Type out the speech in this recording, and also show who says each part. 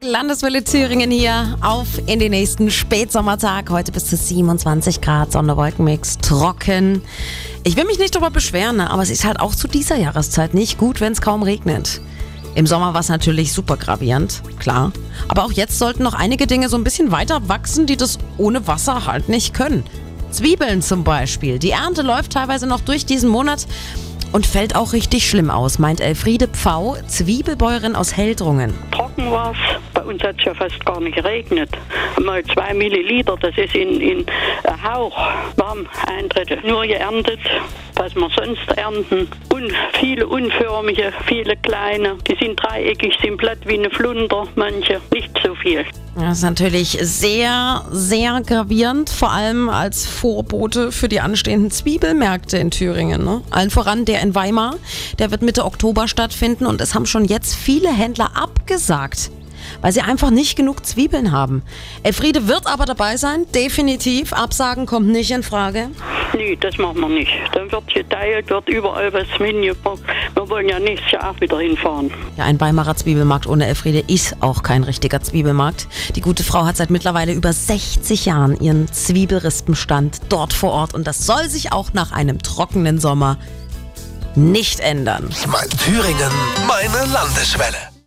Speaker 1: Landeswelle Thüringen hier auf in den nächsten Spätsommertag. Heute bis zu 27 Grad, Sonderwolkenmix, trocken. Ich will mich nicht darüber beschweren, ne, aber es ist halt auch zu dieser Jahreszeit nicht gut, wenn es kaum regnet. Im Sommer war es natürlich super gravierend, klar. Aber auch jetzt sollten noch einige Dinge so ein bisschen weiter wachsen, die das ohne Wasser halt nicht können. Zwiebeln zum Beispiel. Die Ernte läuft teilweise noch durch diesen Monat und fällt auch richtig schlimm aus, meint Elfriede Pfau, Zwiebelbäuerin aus Heldrungen.
Speaker 2: Es. Bei uns hat es ja fast gar nicht geregnet. Mal zwei Milliliter, das ist in, in Hauch warm ein Drittel. Nur geerntet, was wir sonst ernten. Und viele unförmige, viele kleine. Die sind dreieckig, sind platt wie eine Flunder, manche. Nicht so viel.
Speaker 1: Das ist natürlich sehr, sehr gravierend, vor allem als Vorbote für die anstehenden Zwiebelmärkte in Thüringen. Ne? Allen voran der in Weimar, der wird Mitte Oktober stattfinden und es haben schon jetzt viele Händler abgesagt weil sie einfach nicht genug Zwiebeln haben. Elfriede wird aber dabei sein, definitiv. Absagen kommt nicht in Frage.
Speaker 2: Nee, das machen wir nicht. Dann wird geteilt, wird überall was hingepackt. Wir wollen ja nächstes Jahr auch wieder hinfahren.
Speaker 1: Ja, ein Weimarer Zwiebelmarkt ohne Elfriede ist auch kein richtiger Zwiebelmarkt. Die gute Frau hat seit mittlerweile über 60 Jahren ihren Zwiebelrispenstand dort vor Ort und das soll sich auch nach einem trockenen Sommer nicht ändern.
Speaker 3: Mein Thüringen, meine Landeswelle.